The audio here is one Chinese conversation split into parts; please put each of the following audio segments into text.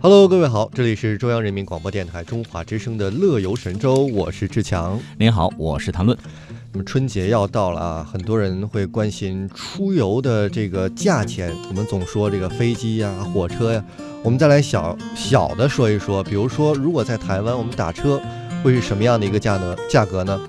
Hello，各位好，这里是中央人民广播电台中华之声的《乐游神州》，我是志强。您好，我是谭论。那么春节要到了啊，很多人会关心出游的这个价钱。我们总说这个飞机呀、火车呀，我们再来小小的说一说，比如说，如果在台湾我们打车，会是什么样的一个价呢？价格呢？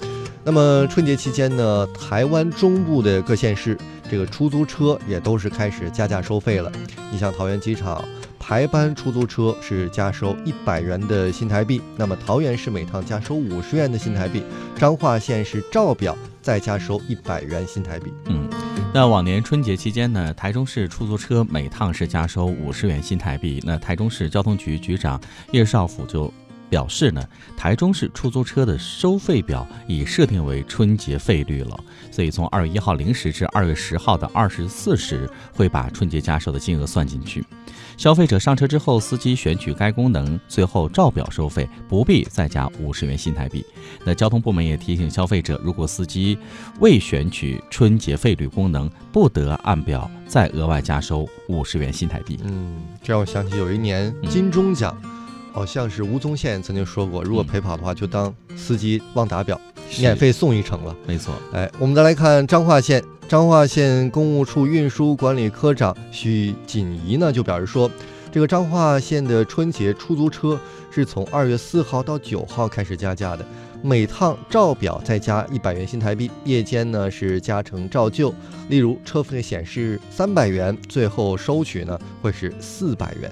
那么春节期间呢，台湾中部的各县市这个出租车也都是开始加价收费了。你像桃园机场。台班出租车是加收一百元的新台币，那么桃园市每趟加收五十元的新台币，彰化县是照表再加收一百元新台币。嗯，那往年春节期间呢，台中市出租车每趟是加收五十元新台币，那台中市交通局局长叶少辅就。表示呢，台中市出租车的收费表已设定为春节费率了，所以从二月一号零时至二月十号的二十四时，会把春节加收的金额算进去。消费者上车之后，司机选取该功能，最后照表收费，不必再加五十元新台币。那交通部门也提醒消费者，如果司机未选取春节费率功能，不得按表再额外加收五十元新台币。嗯，这让我想起有一年金钟奖。好像是吴宗宪曾经说过，如果陪跑的话，就当司机忘打表，免费送一程了。没错，哎，我们再来看彰化县，彰化县公务处运输管理科长许锦怡呢，就表示说，这个彰化县的春节出租车是从二月四号到九号开始加价的，每趟照表再加一百元新台币，夜间呢是加成照旧。例如车费显示三百元，最后收取呢会是四百元。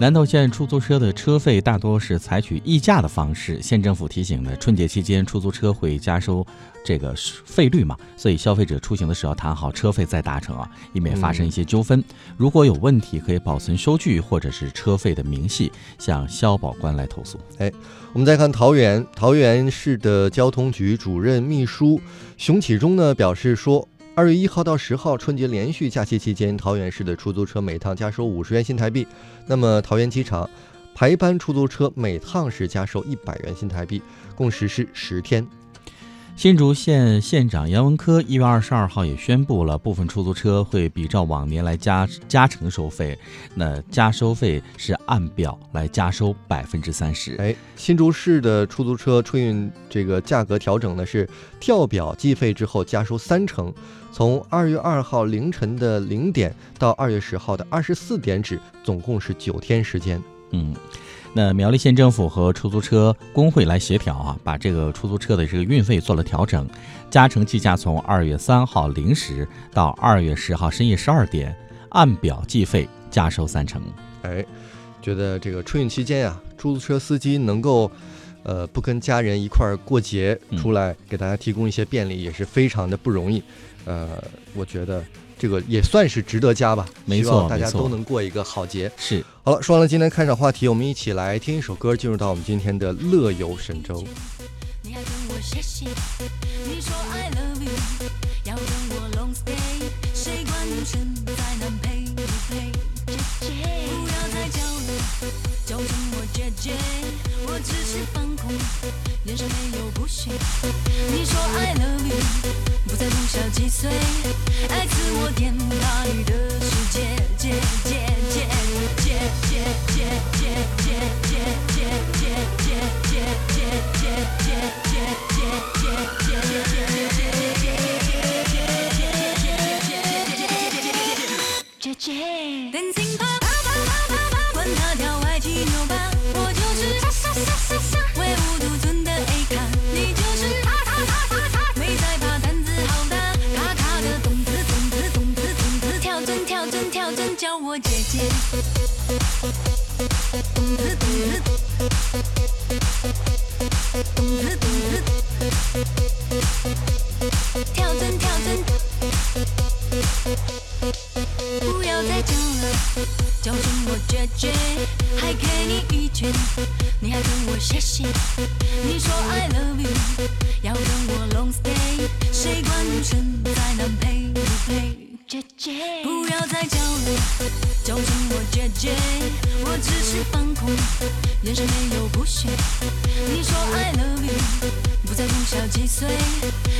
南投县出租车的车费大多是采取议价的方式。县政府提醒呢，春节期间出租车会加收这个费率嘛，所以消费者出行的时候谈好车费再达成啊，以免发生一些纠纷。如果有问题，可以保存收据或者是车费的明细，向消保官来投诉。哎，我们再看桃园，桃园市的交通局主任秘书熊启忠呢表示说。二月一号到十号春节连续假期期间，桃园市的出租车每趟加收五十元新台币。那么桃园机场排班出租车每趟是加收一百元新台币，共实施十天。新竹县县长杨文科一月二十二号也宣布了，部分出租车会比照往年来加加成收费。那加收费是按表来加收百分之三十。哎，新竹市的出租车春运这个价格调整呢是跳表计费之后加收三成，从二月二号凌晨的零点到二月十号的二十四点止，总共是九天时间。嗯。那苗栗县政府和出租车工会来协调啊，把这个出租车的这个运费做了调整，加成计价从二月三号零时到二月十号深夜十二点，按表计费，加收三成。哎，觉得这个春运期间啊，出租车司机能够，呃，不跟家人一块儿过节，出来给大家提供一些便利，也是非常的不容易。呃，我觉得。这个也算是值得加吧，没错，大家都能过一个好节。是，好了，说完了今天开场话题，我们一起来听一首歌，进入到我们今天的乐游神州。我只是放空，脸上没有不屑。你说 I love you，不几岁，爱自我颠大雨的世界，界界界界界界界界界界界我姐姐。跳针跳针，不要再叫了，叫什么姐姐？还给你一拳，你还跟我谢谢？你说 I love you，要跟我 long stay，谁管你身再难配不配？姐姐，不要再叫我，叫什我姐姐？我只是放空，眼神没有不屑。你说：「I love you」，不再容小几岁。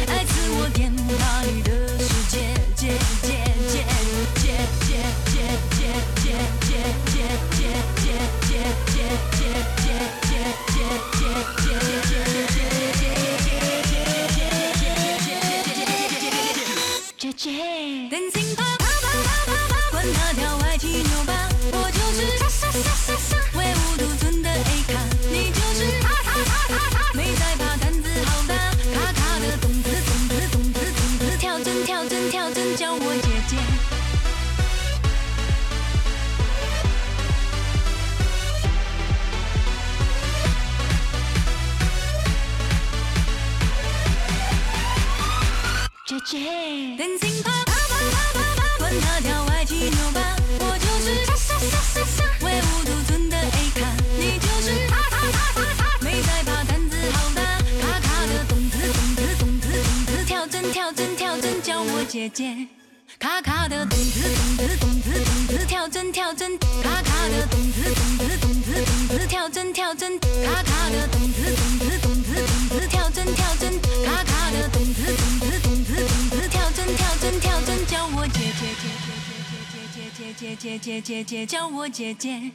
爱自我，颠倒你的世界。姐姐姐，姐姐。耶蛋心趴趴趴趴趴趴管他叫外七牛八我就是恰恰恰恰恰唯我独尊的 a 卡你就是他他他他他没在怕胆子好大卡卡的咚子咚子咚子咚子跳真跳真跳真叫我姐姐卡卡的咚子咚子咚子咚子跳真跳真卡卡的咚子咚子咚子咚子跳真跳真卡卡的咚子咚子咚子咚子跳真跳真卡卡的咚子咚子粽跳真跳真卡卡的子跳针跳针跳针，叫我姐姐姐姐姐姐姐姐姐姐姐姐，叫我姐姐。